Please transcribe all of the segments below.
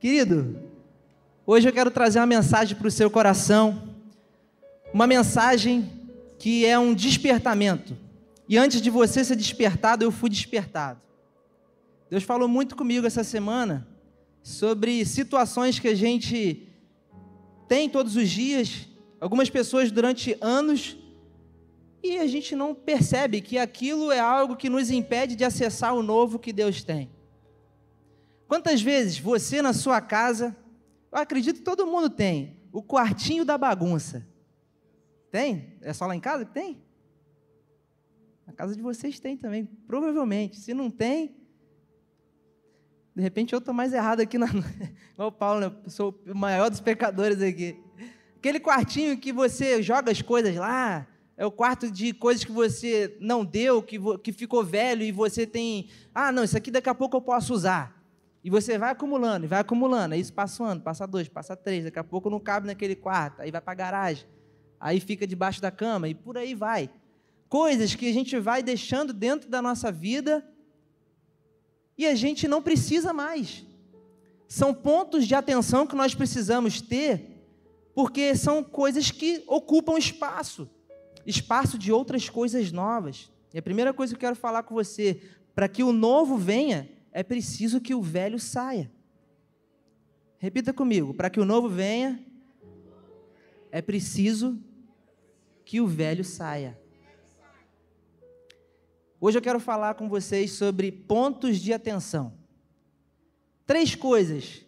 Querido, hoje eu quero trazer uma mensagem para o seu coração, uma mensagem que é um despertamento. E antes de você ser despertado, eu fui despertado. Deus falou muito comigo essa semana sobre situações que a gente tem todos os dias, algumas pessoas durante anos, e a gente não percebe que aquilo é algo que nos impede de acessar o novo que Deus tem. Quantas vezes você na sua casa, eu acredito que todo mundo tem, o quartinho da bagunça. Tem? É só lá em casa que tem? Na casa de vocês tem também, provavelmente. Se não tem, de repente eu estou mais errado aqui, na... igual o Paulo, né? eu sou o maior dos pecadores aqui. Aquele quartinho que você joga as coisas lá, é o quarto de coisas que você não deu, que, que ficou velho e você tem. Ah, não, isso aqui daqui a pouco eu posso usar. E você vai acumulando, e vai acumulando. Aí isso passa um ano, passa dois, passa três. Daqui a pouco não cabe naquele quarto. Aí vai para a garagem. Aí fica debaixo da cama e por aí vai. Coisas que a gente vai deixando dentro da nossa vida e a gente não precisa mais. São pontos de atenção que nós precisamos ter, porque são coisas que ocupam espaço espaço de outras coisas novas. E a primeira coisa que eu quero falar com você, para que o novo venha, é preciso que o velho saia. Repita comigo: para que o novo venha, é preciso que o velho saia. Hoje eu quero falar com vocês sobre pontos de atenção. Três coisas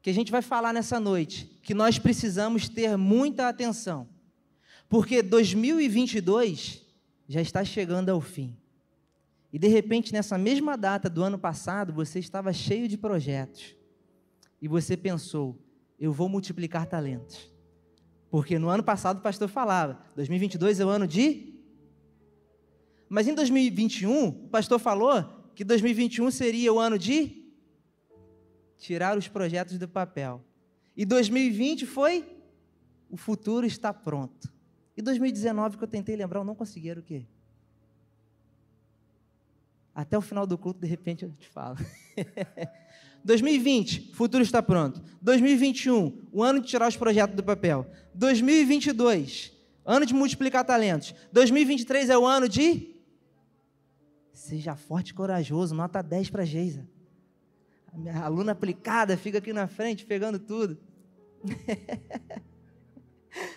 que a gente vai falar nessa noite que nós precisamos ter muita atenção. Porque 2022 já está chegando ao fim. E de repente, nessa mesma data do ano passado, você estava cheio de projetos. E você pensou: eu vou multiplicar talentos. Porque no ano passado o pastor falava: 2022 é o ano de. Mas em 2021, o pastor falou que 2021 seria o ano de tirar os projetos do papel. E 2020 foi o futuro está pronto. E 2019 que eu tentei lembrar, eu não consegui, era o quê? Até o final do culto, de repente, eu te falo. 2020, futuro está pronto. 2021, o ano de tirar os projetos do papel. 2022, ano de multiplicar talentos. 2023 é o ano de Seja forte e corajoso, nota 10 para Geisa. A minha aluna aplicada fica aqui na frente pegando tudo.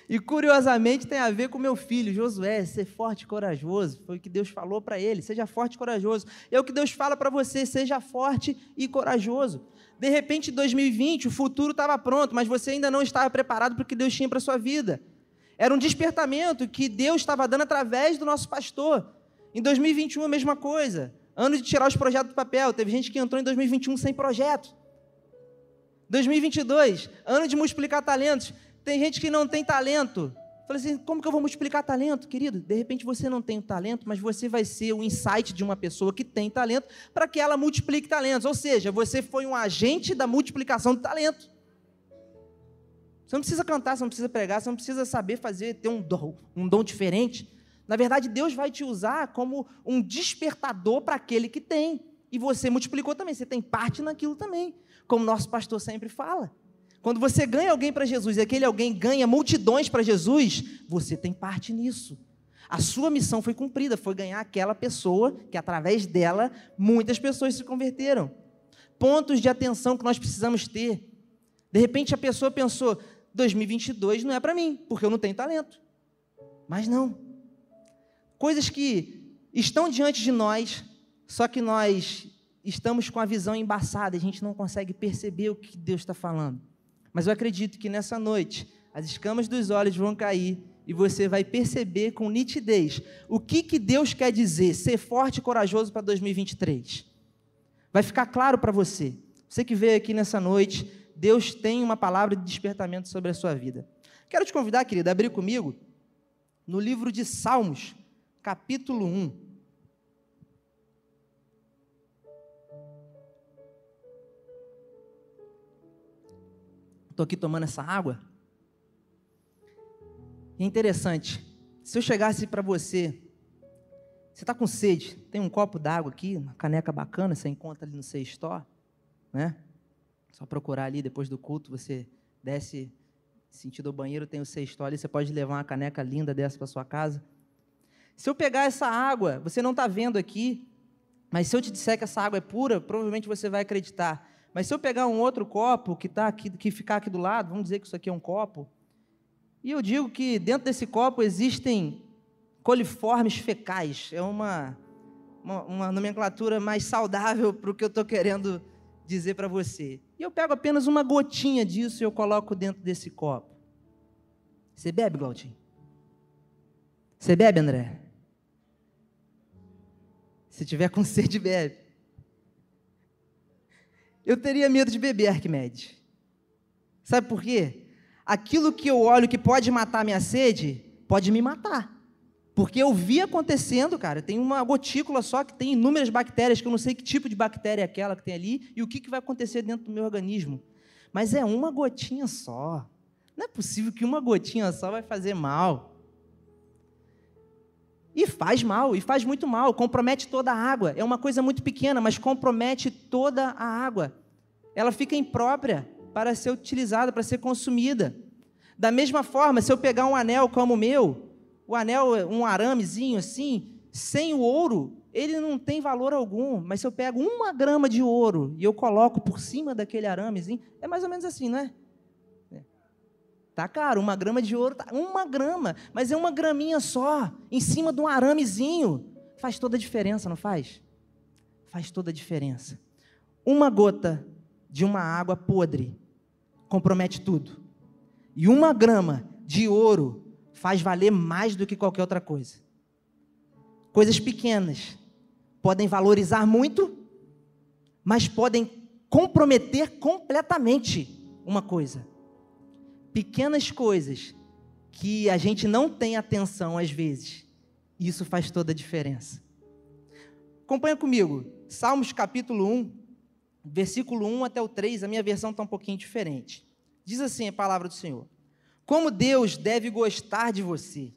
e curiosamente tem a ver com meu filho, Josué, ser forte e corajoso. Foi o que Deus falou para ele, seja forte e corajoso. É o que Deus fala para você, seja forte e corajoso. De repente, em 2020, o futuro estava pronto, mas você ainda não estava preparado para o que Deus tinha para a sua vida. Era um despertamento que Deus estava dando através do nosso pastor. Em 2021, a mesma coisa. Ano de tirar os projetos do papel. Teve gente que entrou em 2021 sem projeto. 2022, ano de multiplicar talentos. Tem gente que não tem talento. Falei assim, como que eu vou multiplicar talento, querido? De repente você não tem o talento, mas você vai ser o insight de uma pessoa que tem talento para que ela multiplique talentos. Ou seja, você foi um agente da multiplicação do talento. Você não precisa cantar, você não precisa pregar, você não precisa saber fazer, ter um dom, um dom diferente. Na verdade, Deus vai te usar como um despertador para aquele que tem. E você multiplicou também, você tem parte naquilo também. Como nosso pastor sempre fala. Quando você ganha alguém para Jesus e aquele alguém ganha multidões para Jesus, você tem parte nisso. A sua missão foi cumprida, foi ganhar aquela pessoa que através dela muitas pessoas se converteram. Pontos de atenção que nós precisamos ter. De repente a pessoa pensou: 2022 não é para mim, porque eu não tenho talento. Mas não. Coisas que estão diante de nós, só que nós estamos com a visão embaçada, a gente não consegue perceber o que Deus está falando. Mas eu acredito que nessa noite as escamas dos olhos vão cair e você vai perceber com nitidez o que, que Deus quer dizer, ser forte e corajoso para 2023. Vai ficar claro para você. Você que veio aqui nessa noite, Deus tem uma palavra de despertamento sobre a sua vida. Quero te convidar, querida, a abrir comigo no livro de Salmos, capítulo 1. Estou aqui tomando essa água. E é interessante. Se eu chegasse para você, você está com sede, tem um copo d'água aqui, uma caneca bacana, você encontra ali no seu store, né? Só procurar ali depois do culto, você desce sentido ao banheiro, tem o cesto ali, você pode levar uma caneca linda dessa para sua casa. Se eu pegar essa água, você não está vendo aqui, mas se eu te disser que essa água é pura, provavelmente você vai acreditar. Mas se eu pegar um outro copo que tá aqui, que ficar aqui do lado, vamos dizer que isso aqui é um copo, e eu digo que dentro desse copo existem coliformes fecais. É uma, uma, uma nomenclatura mais saudável para o que eu estou querendo dizer para você. E eu pego apenas uma gotinha disso e eu coloco dentro desse copo. Você bebe, Glautinho? Você bebe, André? Se tiver com sede, bebe. Eu teria medo de beber, Arquimedes. Sabe por quê? Aquilo que eu olho que pode matar minha sede, pode me matar. Porque eu vi acontecendo, cara, tem uma gotícula só que tem inúmeras bactérias, que eu não sei que tipo de bactéria é aquela que tem ali e o que, que vai acontecer dentro do meu organismo. Mas é uma gotinha só. Não é possível que uma gotinha só vai fazer mal. E faz mal, e faz muito mal, compromete toda a água. É uma coisa muito pequena, mas compromete toda a água. Ela fica imprópria para ser utilizada, para ser consumida. Da mesma forma, se eu pegar um anel como o meu, o anel, um aramezinho assim, sem o ouro, ele não tem valor algum. Mas se eu pego uma grama de ouro e eu coloco por cima daquele aramezinho, é mais ou menos assim, não é? Tá caro, uma grama de ouro, tá, uma grama, mas é uma graminha só, em cima de um aramezinho. Faz toda a diferença, não faz? Faz toda a diferença. Uma gota de uma água podre compromete tudo. E uma grama de ouro faz valer mais do que qualquer outra coisa. Coisas pequenas podem valorizar muito, mas podem comprometer completamente uma coisa. Pequenas coisas que a gente não tem atenção às vezes, isso faz toda a diferença. Acompanha comigo, Salmos capítulo 1, versículo 1 até o 3, a minha versão está um pouquinho diferente. Diz assim a palavra do Senhor. Como Deus deve gostar de você.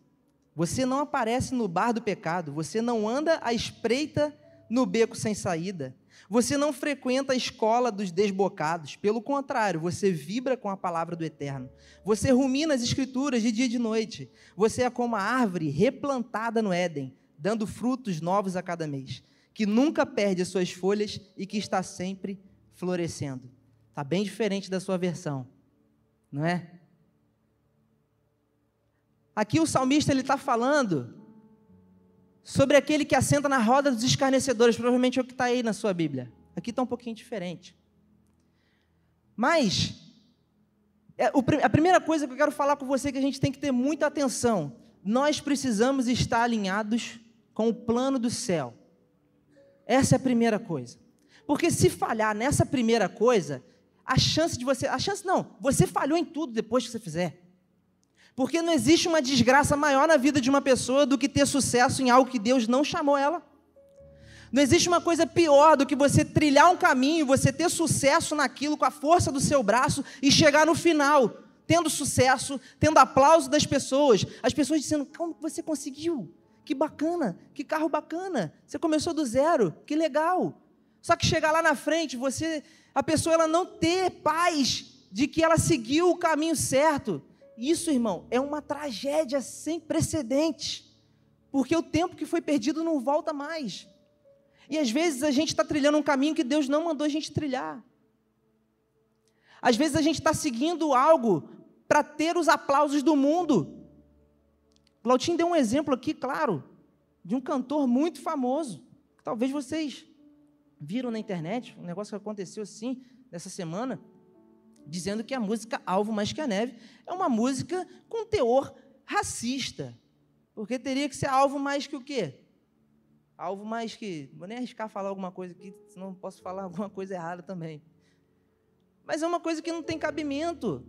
Você não aparece no bar do pecado, você não anda à espreita no beco sem saída. Você não frequenta a escola dos desbocados, pelo contrário, você vibra com a palavra do Eterno. Você rumina as escrituras de dia e de noite. Você é como a árvore replantada no Éden, dando frutos novos a cada mês, que nunca perde as suas folhas e que está sempre florescendo. Está bem diferente da sua versão, não é? Aqui o salmista ele está falando sobre aquele que assenta na roda dos escarnecedores, provavelmente é o que está aí na sua Bíblia. Aqui está um pouquinho diferente. Mas, é, a primeira coisa que eu quero falar com você é que a gente tem que ter muita atenção. Nós precisamos estar alinhados com o plano do céu. Essa é a primeira coisa. Porque se falhar nessa primeira coisa, a chance de você. A chance não, você falhou em tudo depois que você fizer. Porque não existe uma desgraça maior na vida de uma pessoa do que ter sucesso em algo que Deus não chamou ela. Não existe uma coisa pior do que você trilhar um caminho, você ter sucesso naquilo com a força do seu braço e chegar no final tendo sucesso, tendo aplauso das pessoas, as pessoas dizendo: "Como você conseguiu? Que bacana, que carro bacana. Você começou do zero, que legal". Só que chegar lá na frente, você a pessoa ela não ter paz de que ela seguiu o caminho certo. Isso, irmão, é uma tragédia sem precedentes, porque o tempo que foi perdido não volta mais. E às vezes a gente está trilhando um caminho que Deus não mandou a gente trilhar. Às vezes a gente está seguindo algo para ter os aplausos do mundo. Glautinho deu um exemplo aqui, claro, de um cantor muito famoso, que talvez vocês viram na internet, um negócio que aconteceu assim, nessa semana dizendo que a música Alvo Mais Que a Neve é uma música com teor racista. Porque teria que ser alvo mais que o quê? Alvo mais que. Vou nem arriscar falar alguma coisa aqui, senão posso falar alguma coisa errada também. Mas é uma coisa que não tem cabimento.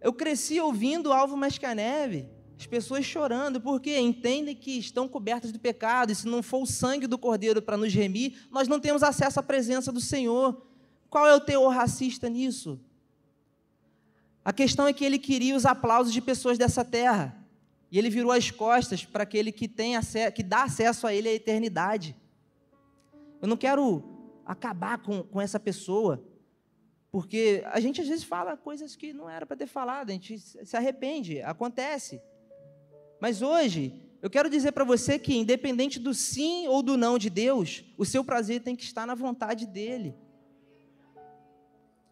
Eu cresci ouvindo Alvo Mais Que a Neve, as pessoas chorando, porque entendem que estão cobertas do pecado, e se não for o sangue do Cordeiro para nos remir, nós não temos acesso à presença do Senhor. Qual é o teor racista nisso? A questão é que ele queria os aplausos de pessoas dessa terra. E ele virou as costas para aquele que tem acesso, que dá acesso a ele à eternidade. Eu não quero acabar com, com essa pessoa. Porque a gente às vezes fala coisas que não era para ter falado, a gente se arrepende, acontece. Mas hoje, eu quero dizer para você que, independente do sim ou do não de Deus, o seu prazer tem que estar na vontade dEle.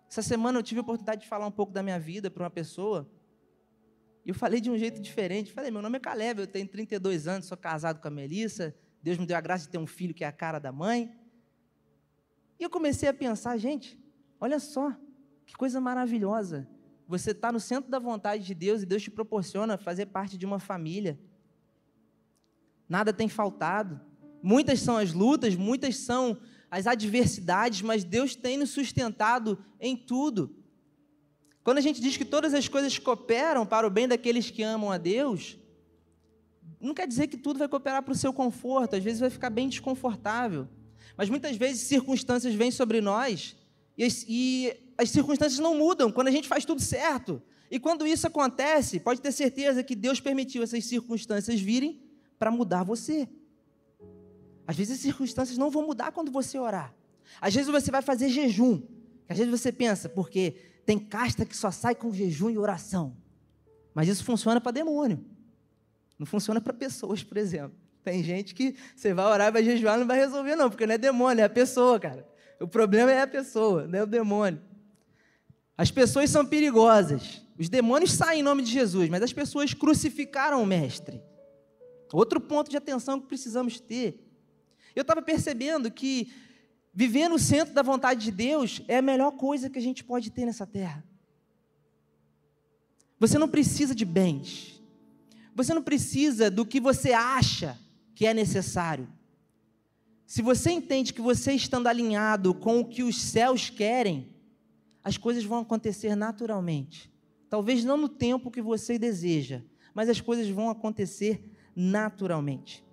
Essa semana eu tive a oportunidade de falar um pouco da minha vida para uma pessoa, e eu falei de um jeito diferente. Falei, meu nome é Caleb, eu tenho 32 anos, sou casado com a Melissa, Deus me deu a graça de ter um filho que é a cara da mãe. E eu comecei a pensar, gente, olha só, que coisa maravilhosa. Você está no centro da vontade de Deus e Deus te proporciona fazer parte de uma família. Nada tem faltado. Muitas são as lutas, muitas são as adversidades, mas Deus tem nos sustentado em tudo. Quando a gente diz que todas as coisas cooperam para o bem daqueles que amam a Deus, não quer dizer que tudo vai cooperar para o seu conforto, às vezes vai ficar bem desconfortável. Mas muitas vezes circunstâncias vêm sobre nós e as, e as circunstâncias não mudam quando a gente faz tudo certo. E quando isso acontece, pode ter certeza que Deus permitiu essas circunstâncias virem para mudar você. Às vezes as circunstâncias não vão mudar quando você orar. Às vezes você vai fazer jejum. Às vezes você pensa, porque tem casta que só sai com jejum e oração. Mas isso funciona para demônio. Não funciona para pessoas, por exemplo. Tem gente que você vai orar, vai jejuar, não vai resolver, não, porque não é demônio, é a pessoa, cara. O problema é a pessoa, não é o demônio. As pessoas são perigosas. Os demônios saem em nome de Jesus, mas as pessoas crucificaram o Mestre. Outro ponto de atenção que precisamos ter. Eu estava percebendo que viver no centro da vontade de Deus é a melhor coisa que a gente pode ter nessa terra. Você não precisa de bens. Você não precisa do que você acha que é necessário. Se você entende que você estando alinhado com o que os céus querem, as coisas vão acontecer naturalmente. Talvez não no tempo que você deseja, mas as coisas vão acontecer naturalmente.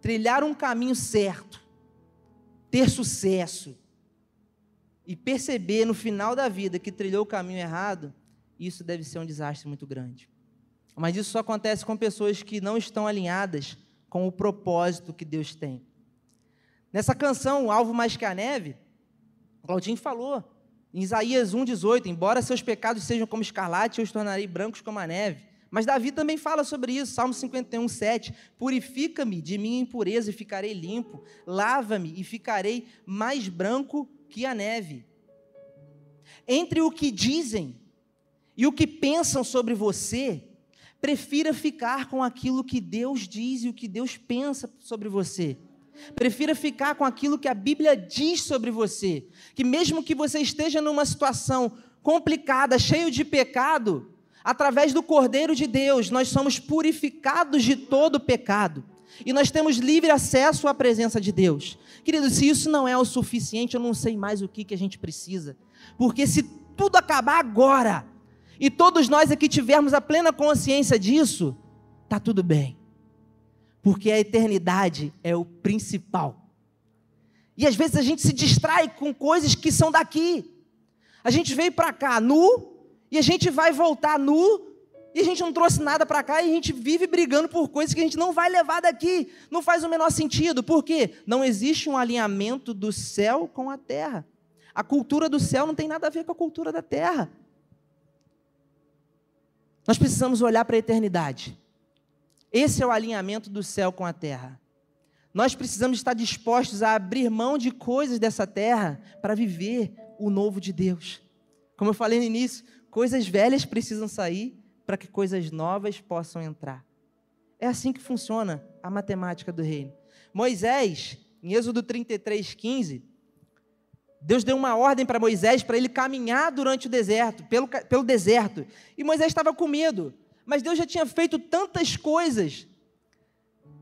Trilhar um caminho certo, ter sucesso e perceber no final da vida que trilhou o caminho errado, isso deve ser um desastre muito grande. Mas isso só acontece com pessoas que não estão alinhadas com o propósito que Deus tem. Nessa canção, Alvo Mais Que a Neve, Claudinho falou, em Isaías 1,18: Embora seus pecados sejam como escarlate, eu os tornarei brancos como a neve. Mas Davi também fala sobre isso, Salmo 51, 7. Purifica-me de minha impureza e ficarei limpo, lava-me e ficarei mais branco que a neve. Entre o que dizem e o que pensam sobre você, Prefira ficar com aquilo que Deus diz e o que Deus pensa sobre você. Prefira ficar com aquilo que a Bíblia diz sobre você. Que mesmo que você esteja numa situação complicada, cheio de pecado, através do Cordeiro de Deus, nós somos purificados de todo pecado. E nós temos livre acesso à presença de Deus. Querido, se isso não é o suficiente, eu não sei mais o que, que a gente precisa. Porque se tudo acabar agora, e todos nós aqui tivermos a plena consciência disso, tá tudo bem. Porque a eternidade é o principal. E às vezes a gente se distrai com coisas que são daqui. A gente veio para cá nu e a gente vai voltar nu e a gente não trouxe nada para cá e a gente vive brigando por coisas que a gente não vai levar daqui. Não faz o menor sentido. Por quê? Não existe um alinhamento do céu com a terra. A cultura do céu não tem nada a ver com a cultura da terra. Nós precisamos olhar para a eternidade. Esse é o alinhamento do céu com a terra. Nós precisamos estar dispostos a abrir mão de coisas dessa terra para viver o novo de Deus. Como eu falei no início, coisas velhas precisam sair para que coisas novas possam entrar. É assim que funciona a matemática do reino. Moisés, em Êxodo 33, 15, Deus deu uma ordem para Moisés para ele caminhar durante o deserto, pelo, pelo deserto. E Moisés estava com medo. Mas Deus já tinha feito tantas coisas.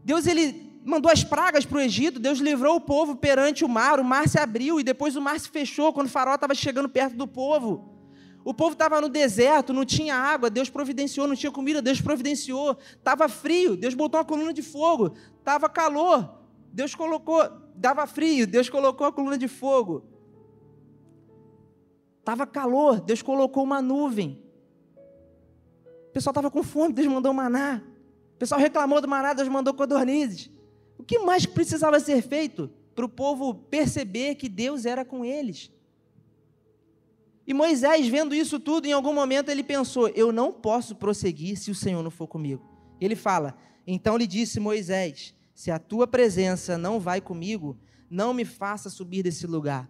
Deus ele mandou as pragas para o Egito, Deus livrou o povo perante o mar, o mar se abriu e depois o mar se fechou quando o faraó estava chegando perto do povo. O povo estava no deserto, não tinha água, Deus providenciou, não tinha comida, Deus providenciou. Estava frio, Deus botou uma coluna de fogo. Estava calor, Deus colocou, dava frio, Deus colocou a coluna de fogo. Estava calor, Deus colocou uma nuvem. O pessoal estava com fome, Deus mandou maná. O pessoal reclamou do maná, Deus mandou codornizes. O que mais precisava ser feito para o povo perceber que Deus era com eles? E Moisés, vendo isso tudo, em algum momento ele pensou: eu não posso prosseguir se o Senhor não for comigo. Ele fala: então lhe disse Moisés: se a tua presença não vai comigo, não me faça subir desse lugar.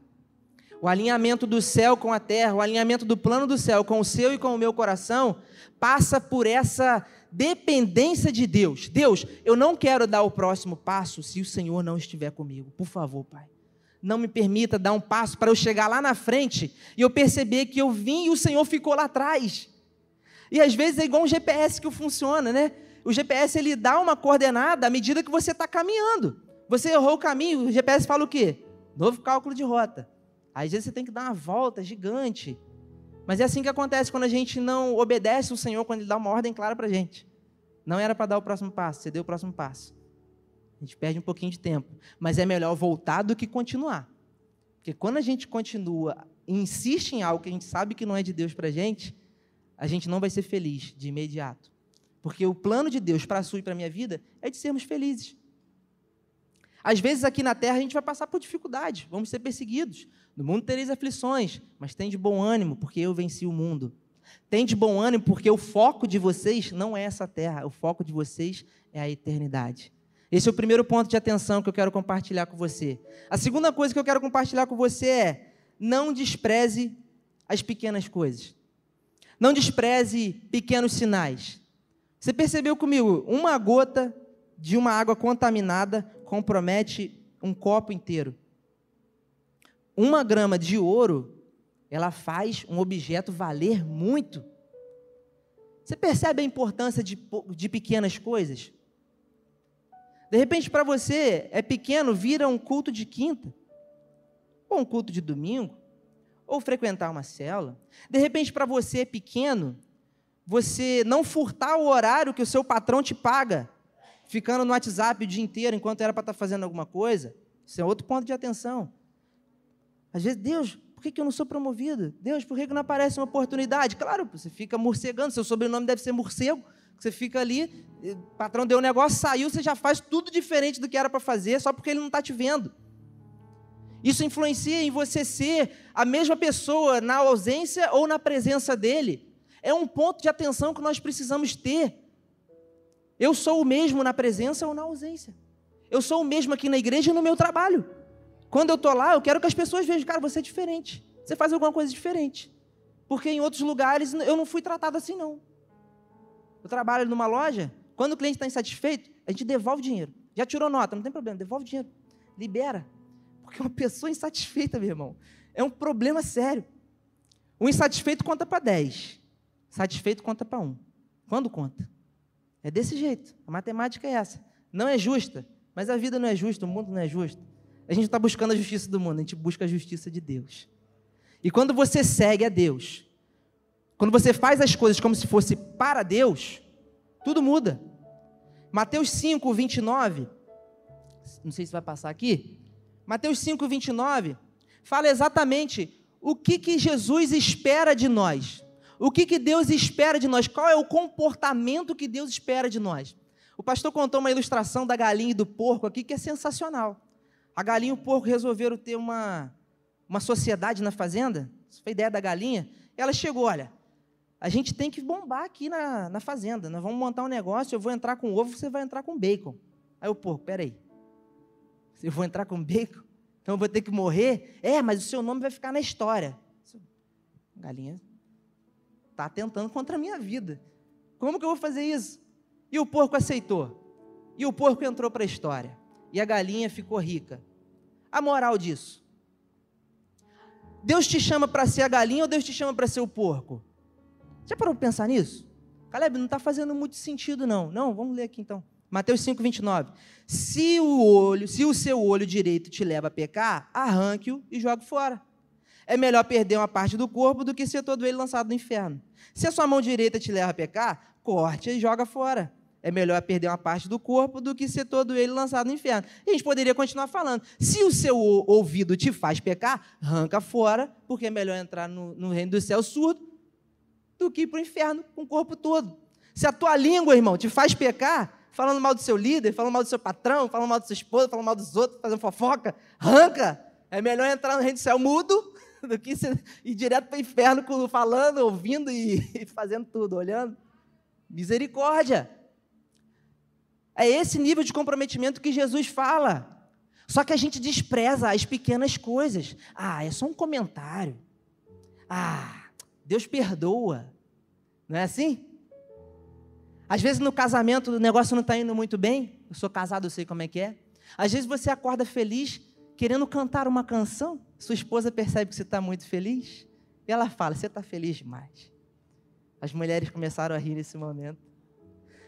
O alinhamento do céu com a terra, o alinhamento do plano do céu com o seu e com o meu coração, passa por essa dependência de Deus. Deus, eu não quero dar o próximo passo se o Senhor não estiver comigo. Por favor, Pai. Não me permita dar um passo para eu chegar lá na frente e eu perceber que eu vim e o Senhor ficou lá atrás. E às vezes é igual um GPS que funciona, né? O GPS ele dá uma coordenada à medida que você está caminhando. Você errou o caminho, o GPS fala o quê? Novo cálculo de rota. Às vezes você tem que dar uma volta gigante. Mas é assim que acontece quando a gente não obedece o Senhor, quando Ele dá uma ordem clara para a gente. Não era para dar o próximo passo, você deu o próximo passo. A gente perde um pouquinho de tempo. Mas é melhor voltar do que continuar. Porque quando a gente continua e insiste em algo que a gente sabe que não é de Deus para a gente, a gente não vai ser feliz de imediato. Porque o plano de Deus para a sua e para a minha vida é de sermos felizes. Às vezes aqui na terra a gente vai passar por dificuldades, vamos ser perseguidos. No mundo tereis aflições, mas tem de bom ânimo, porque eu venci o mundo. Tem de bom ânimo, porque o foco de vocês não é essa terra, o foco de vocês é a eternidade. Esse é o primeiro ponto de atenção que eu quero compartilhar com você. A segunda coisa que eu quero compartilhar com você é: não despreze as pequenas coisas. Não despreze pequenos sinais. Você percebeu comigo? Uma gota de uma água contaminada compromete um copo inteiro. Uma grama de ouro, ela faz um objeto valer muito. Você percebe a importância de, de pequenas coisas? De repente, para você, é pequeno, vira um culto de quinta, ou um culto de domingo, ou frequentar uma célula. De repente, para você é pequeno, você não furtar o horário que o seu patrão te paga, ficando no WhatsApp o dia inteiro enquanto era para estar tá fazendo alguma coisa. Isso é outro ponto de atenção. Às vezes, Deus, por que, eu não sou promovido? Deus, por que não aparece uma oportunidade? Claro, você fica morcegando, seu sobrenome deve ser morcego. Você fica ali, o patrão deu um negócio, saiu, você já faz tudo diferente do que era para fazer, só porque ele não está te vendo. Isso influencia em você ser a mesma pessoa na ausência ou na presença dele. É um ponto de atenção que nós precisamos ter. Eu sou o mesmo na presença ou na ausência. Eu sou o mesmo aqui na igreja e no meu trabalho. Quando eu estou lá, eu quero que as pessoas vejam, cara, você é diferente. Você faz alguma coisa diferente. Porque em outros lugares eu não fui tratado assim, não. Eu trabalho numa loja, quando o cliente está insatisfeito, a gente devolve dinheiro. Já tirou nota, não tem problema, devolve dinheiro. Libera. Porque uma pessoa insatisfeita, meu irmão, é um problema sério. O insatisfeito conta para 10. Satisfeito conta para 1. Quando conta? É desse jeito. A matemática é essa. Não é justa, mas a vida não é justa, o mundo não é justo. A gente está buscando a justiça do mundo, a gente busca a justiça de Deus. E quando você segue a Deus, quando você faz as coisas como se fosse para Deus, tudo muda. Mateus 5, 29, não sei se vai passar aqui. Mateus 5, 29, fala exatamente o que, que Jesus espera de nós. O que, que Deus espera de nós? Qual é o comportamento que Deus espera de nós? O pastor contou uma ilustração da galinha e do porco aqui que é sensacional. A galinha e o porco resolveram ter uma, uma sociedade na fazenda. Isso foi ideia da galinha. Ela chegou, olha, a gente tem que bombar aqui na, na fazenda. Nós vamos montar um negócio, eu vou entrar com ovo, você vai entrar com bacon. Aí o porco, peraí. Eu vou entrar com bacon? Então eu vou ter que morrer? É, mas o seu nome vai ficar na história. Galinha está tentando contra a minha vida. Como que eu vou fazer isso? E o porco aceitou. E o porco entrou para a história. E a galinha ficou rica. A moral disso. Deus te chama para ser a galinha ou Deus te chama para ser o porco? Já parou para pensar nisso? Caleb, não está fazendo muito sentido, não. Não, vamos ler aqui então. Mateus 5, 29. Se o olho, se o seu olho direito te leva a pecar, arranque-o e jogue fora. É melhor perder uma parte do corpo do que ser todo ele lançado no inferno. Se a sua mão direita te leva a pecar, corte e joga fora. É melhor perder uma parte do corpo do que ser todo ele lançado no inferno. E a gente poderia continuar falando. Se o seu ouvido te faz pecar, arranca fora, porque é melhor entrar no, no reino do céu surdo do que ir para o inferno com o corpo todo. Se a tua língua, irmão, te faz pecar, falando mal do seu líder, falando mal do seu patrão, falando mal da sua esposa, falando mal dos outros, fazendo fofoca, arranca. É melhor entrar no reino do céu mudo do que ir direto para o inferno falando, ouvindo e fazendo tudo, olhando. Misericórdia. É esse nível de comprometimento que Jesus fala. Só que a gente despreza as pequenas coisas. Ah, é só um comentário. Ah, Deus perdoa. Não é assim? Às vezes no casamento o negócio não está indo muito bem. Eu sou casado, eu sei como é que é. Às vezes você acorda feliz, querendo cantar uma canção. Sua esposa percebe que você está muito feliz. E ela fala: Você está feliz demais. As mulheres começaram a rir nesse momento.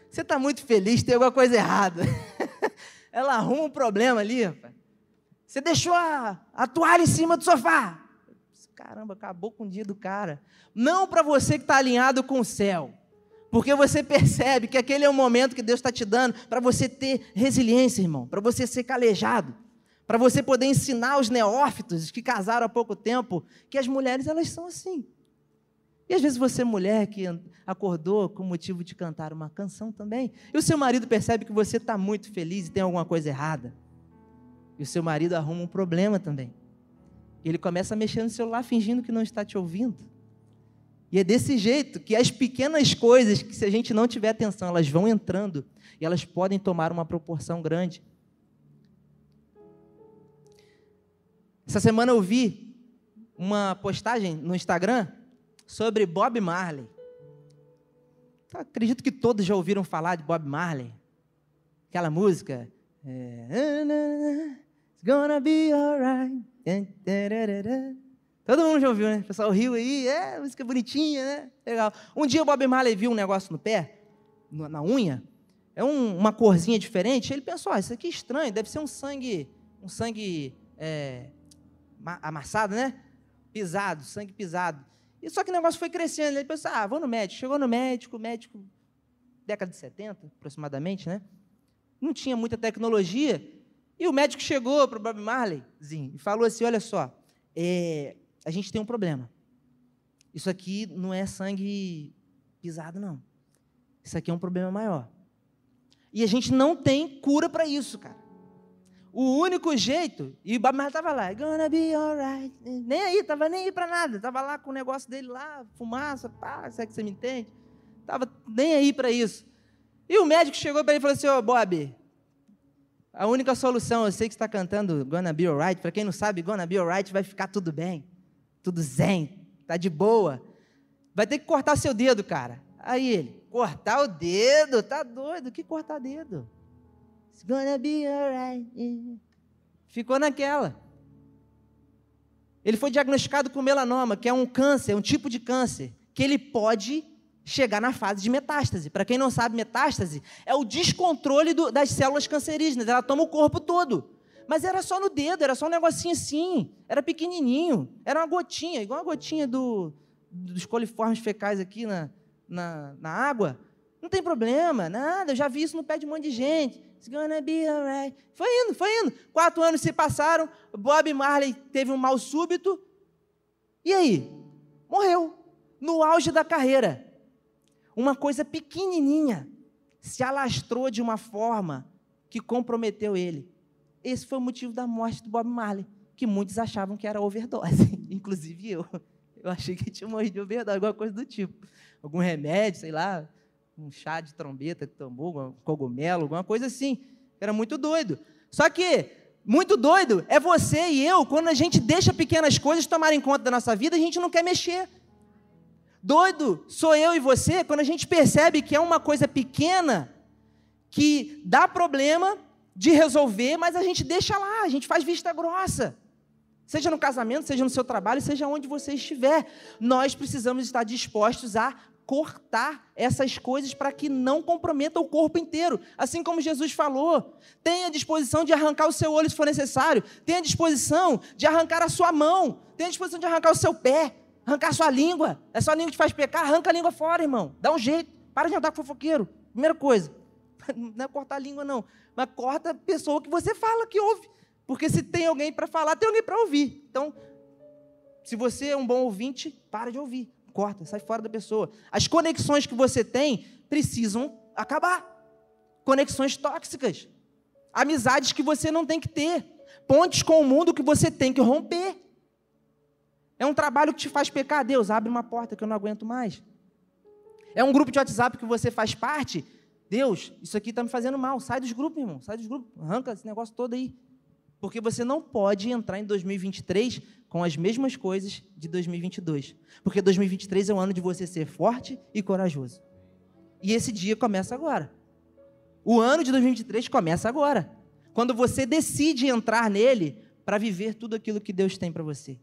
Você está muito feliz, tem alguma coisa errada. ela arruma um problema ali. Você deixou a, a toalha em cima do sofá. Caramba, acabou com o dia do cara. Não para você que está alinhado com o céu. Porque você percebe que aquele é o momento que Deus está te dando para você ter resiliência, irmão, para você ser calejado, para você poder ensinar os neófitos que casaram há pouco tempo que as mulheres elas são assim. E às vezes você, mulher, que acordou com motivo de cantar uma canção também, e o seu marido percebe que você está muito feliz e tem alguma coisa errada. E o seu marido arruma um problema também. Ele começa a mexer no celular fingindo que não está te ouvindo. E é desse jeito que as pequenas coisas, que se a gente não tiver atenção, elas vão entrando e elas podem tomar uma proporção grande. Essa semana eu vi uma postagem no Instagram sobre Bob Marley. Acredito que todos já ouviram falar de Bob Marley. Aquela música. É, It's gonna be alright. Todo mundo já ouviu, né? O pessoal riu aí, é, música bonitinha, né? Legal. Um dia o Bob Marley viu um negócio no pé, na unha, é um, uma corzinha diferente. Ele pensou: ah, isso aqui é estranho, deve ser um sangue, um sangue é, amassado, né? Pisado, sangue pisado. E só que o negócio foi crescendo. Ele pensou: ah, vou no médico. Chegou no médico, médico, década de 70, aproximadamente, né? Não tinha muita tecnologia. E o médico chegou para o Bob Marley e falou assim: olha só, é, a gente tem um problema. Isso aqui não é sangue pisado, não. Isso aqui é um problema maior. E a gente não tem cura para isso, cara. O único jeito, e o Bob Marley estava lá, gonna be alright. Nem aí, estava nem aí para nada. Estava lá com o negócio dele lá, fumaça, pá, será que você me entende? Estava nem aí para isso. E o médico chegou para ele e falou assim: Ô oh, Bob, a única solução, eu sei que está cantando Gonna Be Alright. Para quem não sabe, Gonna Be Alright vai ficar tudo bem tudo zen, tá de boa. Vai ter que cortar seu dedo, cara. Aí ele, cortar o dedo, tá doido? Que cortar dedo? It's gonna be alright. Ficou naquela. Ele foi diagnosticado com melanoma, que é um câncer, um tipo de câncer, que ele pode chegar na fase de metástase. Para quem não sabe, metástase é o descontrole do, das células cancerígenas, ela toma o corpo todo. Mas era só no dedo, era só um negocinho assim, era pequenininho, era uma gotinha, igual a gotinha do, dos coliformes fecais aqui na, na, na, água. Não tem problema, nada, eu já vi isso no pé de um monte de gente. It's gonna be alright. Foi indo, foi indo. Quatro anos se passaram, Bob Marley teve um mal súbito. E aí? Morreu. No auge da carreira. Uma coisa pequenininha se alastrou de uma forma que comprometeu ele. Esse foi o motivo da morte do Bob Marley, que muitos achavam que era overdose, inclusive eu. Eu achei que tinha morrido de overdose, alguma coisa do tipo. Algum remédio, sei lá, um chá de trombeta, de tambor, um cogumelo, alguma coisa assim. Era muito doido. Só que, muito doido é você e eu, quando a gente deixa pequenas coisas tomarem conta da nossa vida, a gente não quer mexer. Doido sou eu e você quando a gente percebe que é uma coisa pequena que dá problema de resolver, mas a gente deixa lá, a gente faz vista grossa. Seja no casamento, seja no seu trabalho, seja onde você estiver. Nós precisamos estar dispostos a cortar essas coisas para que não comprometa o corpo inteiro. Assim como Jesus falou, tenha disposição de arrancar o seu olho se for necessário, tenha disposição de arrancar a sua mão, tenha disposição de arrancar o seu pé, arrancar sua língua. É só a língua que te faz pecar, arranca a língua fora, irmão. Dá um jeito. Para de andar com fofoqueiro. Primeira coisa. Não é cortar a língua, não. Mas corta a pessoa que você fala, que ouve. Porque se tem alguém para falar, tem alguém para ouvir. Então, se você é um bom ouvinte, para de ouvir. Corta, sai fora da pessoa. As conexões que você tem precisam acabar. Conexões tóxicas. Amizades que você não tem que ter. Pontes com o mundo que você tem que romper. É um trabalho que te faz pecar. Deus, abre uma porta que eu não aguento mais. É um grupo de WhatsApp que você faz parte. Deus, isso aqui está me fazendo mal. Sai dos grupos, irmão. Sai dos grupos. Arranca esse negócio todo aí. Porque você não pode entrar em 2023 com as mesmas coisas de 2022. Porque 2023 é o ano de você ser forte e corajoso. E esse dia começa agora. O ano de 2023 começa agora. Quando você decide entrar nele para viver tudo aquilo que Deus tem para você.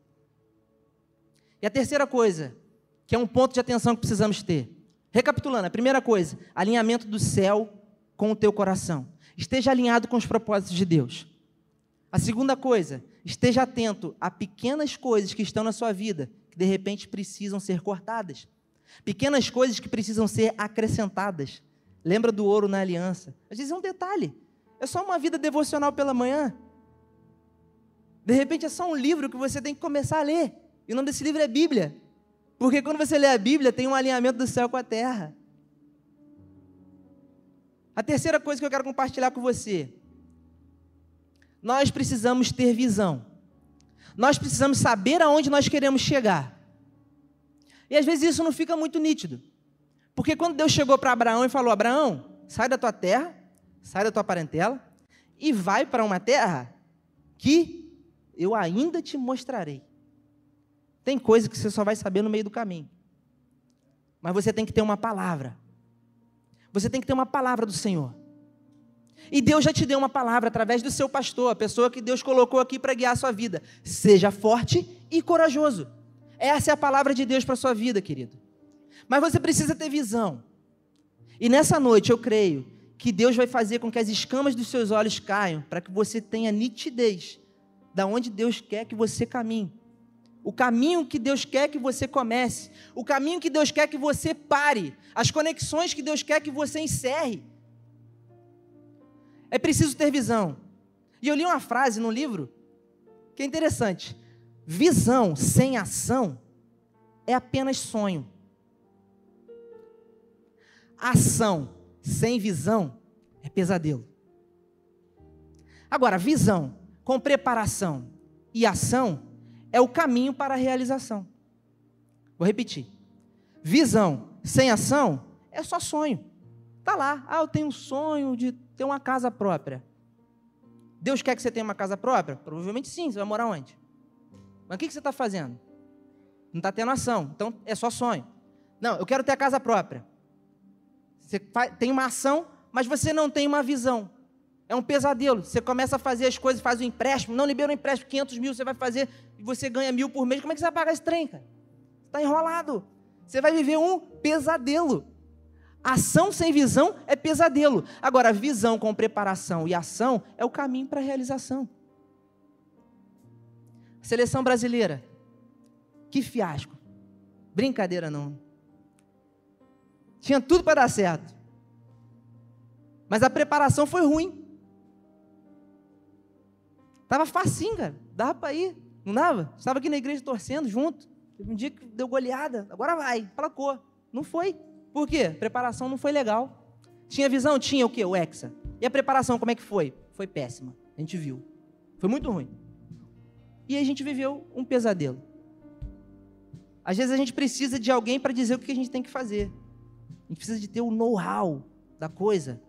E a terceira coisa, que é um ponto de atenção que precisamos ter. Recapitulando, a primeira coisa, alinhamento do céu com o teu coração. Esteja alinhado com os propósitos de Deus. A segunda coisa, esteja atento a pequenas coisas que estão na sua vida, que de repente precisam ser cortadas. Pequenas coisas que precisam ser acrescentadas. Lembra do ouro na aliança? Às vezes é um detalhe. É só uma vida devocional pela manhã. De repente é só um livro que você tem que começar a ler. E o nome desse livro é Bíblia. Porque quando você lê a Bíblia, tem um alinhamento do céu com a terra. A terceira coisa que eu quero compartilhar com você. Nós precisamos ter visão. Nós precisamos saber aonde nós queremos chegar. E às vezes isso não fica muito nítido. Porque quando Deus chegou para Abraão e falou: Abraão, sai da tua terra, sai da tua parentela e vai para uma terra que eu ainda te mostrarei. Tem coisa que você só vai saber no meio do caminho. Mas você tem que ter uma palavra. Você tem que ter uma palavra do Senhor. E Deus já te deu uma palavra através do seu pastor, a pessoa que Deus colocou aqui para guiar a sua vida. Seja forte e corajoso. Essa é a palavra de Deus para a sua vida, querido. Mas você precisa ter visão. E nessa noite eu creio que Deus vai fazer com que as escamas dos seus olhos caiam, para que você tenha nitidez da onde Deus quer que você caminhe o caminho que Deus quer que você comece, o caminho que Deus quer que você pare, as conexões que Deus quer que você encerre. É preciso ter visão. E eu li uma frase no livro que é interessante: visão sem ação é apenas sonho. Ação sem visão é pesadelo. Agora, visão com preparação e ação é o caminho para a realização. Vou repetir. Visão sem ação é só sonho. Tá lá. Ah, eu tenho um sonho de ter uma casa própria. Deus quer que você tenha uma casa própria? Provavelmente sim. Você vai morar onde? Mas o que você está fazendo? Não está tendo ação. Então é só sonho. Não, eu quero ter a casa própria. Você tem uma ação, mas você não tem uma visão. É um pesadelo. Você começa a fazer as coisas, faz o um empréstimo, não libera um empréstimo, 500 mil você vai fazer e você ganha mil por mês. Como é que você vai pagar esse trem, cara? Está enrolado. Você vai viver um pesadelo. Ação sem visão é pesadelo. Agora, visão com preparação e ação é o caminho para a realização. Seleção brasileira. Que fiasco. Brincadeira não. Tinha tudo para dar certo. Mas a preparação foi ruim. Tava facinho, cara. Dava para ir. Não dava? Estava aqui na igreja torcendo junto. Teve um dia que deu goleada. Agora vai. Placou. Não foi. Por quê? Preparação não foi legal. Tinha visão? Tinha o quê? O Hexa. E a preparação, como é que foi? Foi péssima. A gente viu. Foi muito ruim. E a gente viveu um pesadelo. Às vezes a gente precisa de alguém para dizer o que a gente tem que fazer. A gente precisa de ter o know-how da coisa.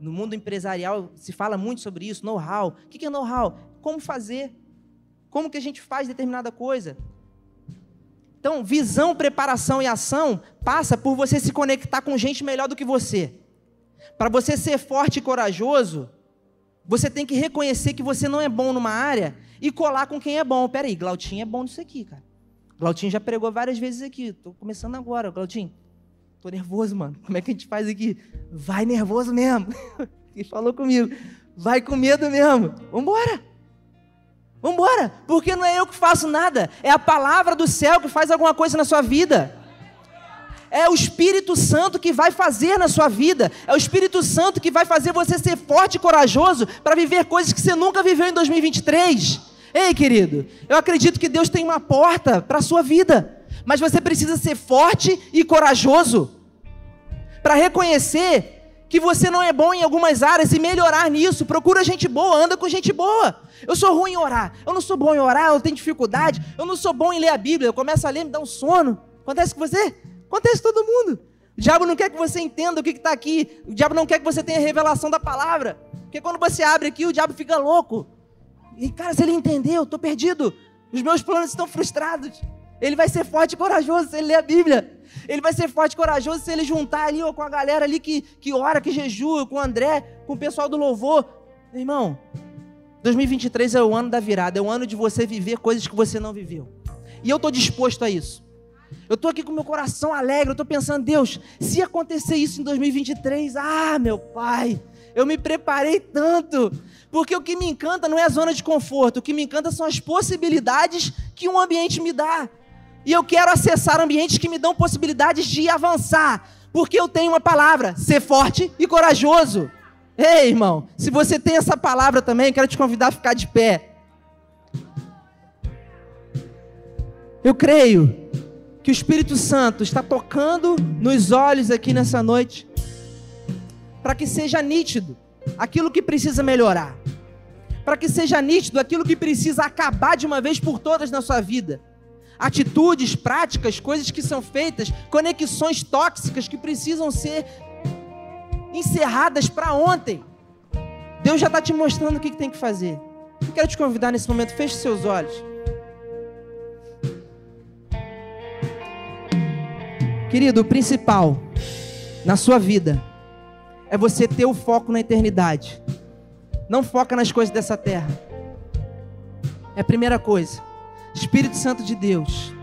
No mundo empresarial se fala muito sobre isso, know-how. O que é know-how? Como fazer, como que a gente faz determinada coisa. Então, visão, preparação e ação passa por você se conectar com gente melhor do que você. Para você ser forte e corajoso, você tem que reconhecer que você não é bom numa área e colar com quem é bom. Peraí, Glautinho é bom nisso aqui, cara. Glautinho já pregou várias vezes aqui. Estou começando agora, Glautinho. Estou nervoso, mano. Como é que a gente faz aqui? Vai nervoso mesmo. Ele falou comigo. Vai com medo mesmo. Vambora. Vambora, porque não é eu que faço nada, é a palavra do céu que faz alguma coisa na sua vida. É o Espírito Santo que vai fazer na sua vida. É o Espírito Santo que vai fazer você ser forte e corajoso para viver coisas que você nunca viveu em 2023. Ei, querido, eu acredito que Deus tem uma porta para a sua vida, mas você precisa ser forte e corajoso para reconhecer que você não é bom em algumas áreas e melhorar nisso. Procura gente boa, anda com gente boa. Eu sou ruim em orar. Eu não sou bom em orar, eu tenho dificuldade. Eu não sou bom em ler a Bíblia. Eu começo a ler, me dá um sono. Acontece com você? Acontece com todo mundo. O diabo não quer que você entenda o que está aqui. O diabo não quer que você tenha revelação da palavra. Porque quando você abre aqui, o diabo fica louco. E, cara, se ele entendeu, eu estou perdido. Os meus planos estão frustrados. Ele vai ser forte e corajoso se ele ler a Bíblia. Ele vai ser forte e corajoso se ele juntar ali ó, com a galera ali que, que ora, que jejua, com o André, com o pessoal do louvor. Irmão, 2023 é o ano da virada, é o ano de você viver coisas que você não viveu. E eu estou disposto a isso. Eu estou aqui com meu coração alegre, eu estou pensando, Deus, se acontecer isso em 2023, ah, meu Pai, eu me preparei tanto. Porque o que me encanta não é a zona de conforto, o que me encanta são as possibilidades que um ambiente me dá. E eu quero acessar ambientes que me dão possibilidades de avançar, porque eu tenho uma palavra: ser forte e corajoso. Ei, irmão, se você tem essa palavra também, quero te convidar a ficar de pé. Eu creio que o Espírito Santo está tocando nos olhos aqui nessa noite, para que seja nítido aquilo que precisa melhorar, para que seja nítido aquilo que precisa acabar de uma vez por todas na sua vida atitudes, práticas, coisas que são feitas, conexões tóxicas que precisam ser encerradas para ontem. Deus já está te mostrando o que, que tem que fazer. Eu quero te convidar nesse momento, feche seus olhos. Querido, o principal na sua vida é você ter o foco na eternidade. Não foca nas coisas dessa terra. É a primeira coisa. Espírito Santo de Deus,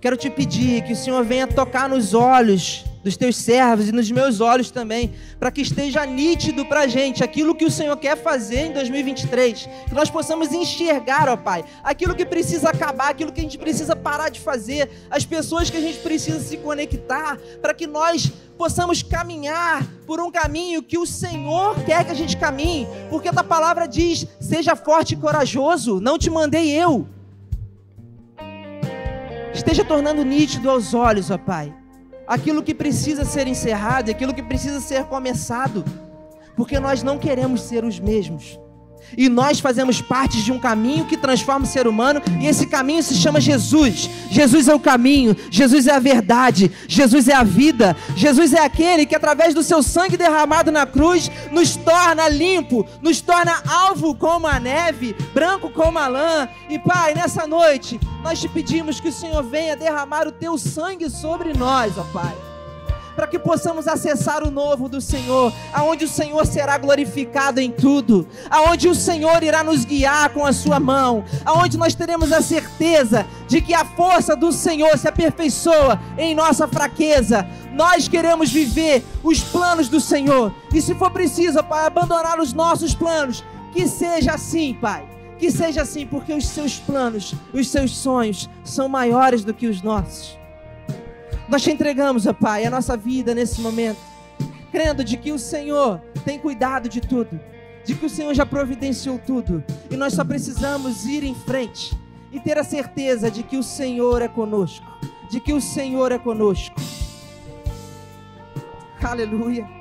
quero te pedir que o Senhor venha tocar nos olhos dos teus servos e nos meus olhos também, para que esteja nítido para a gente aquilo que o Senhor quer fazer em 2023, que nós possamos enxergar, ó Pai, aquilo que precisa acabar, aquilo que a gente precisa parar de fazer, as pessoas que a gente precisa se conectar, para que nós possamos caminhar por um caminho que o Senhor quer que a gente caminhe, porque a palavra diz: seja forte e corajoso, não te mandei eu. Esteja tornando nítido aos olhos, ó Pai aquilo que precisa ser encerrado, aquilo que precisa ser começado, porque nós não queremos ser os mesmos. E nós fazemos parte de um caminho que transforma o ser humano, e esse caminho se chama Jesus. Jesus é o caminho, Jesus é a verdade, Jesus é a vida, Jesus é aquele que, através do seu sangue derramado na cruz, nos torna limpo, nos torna alvo como a neve, branco como a lã. E Pai, nessa noite, nós te pedimos que o Senhor venha derramar o teu sangue sobre nós, ó Pai para que possamos acessar o novo do Senhor, aonde o Senhor será glorificado em tudo, aonde o Senhor irá nos guiar com a sua mão, aonde nós teremos a certeza de que a força do Senhor se aperfeiçoa em nossa fraqueza. Nós queremos viver os planos do Senhor, e se for preciso, Pai, abandonar os nossos planos, que seja assim, Pai. Que seja assim, porque os seus planos, os seus sonhos são maiores do que os nossos. Nós te entregamos, ó Pai, a nossa vida nesse momento, crendo de que o Senhor tem cuidado de tudo, de que o Senhor já providenciou tudo, e nós só precisamos ir em frente e ter a certeza de que o Senhor é conosco, de que o Senhor é conosco. Aleluia.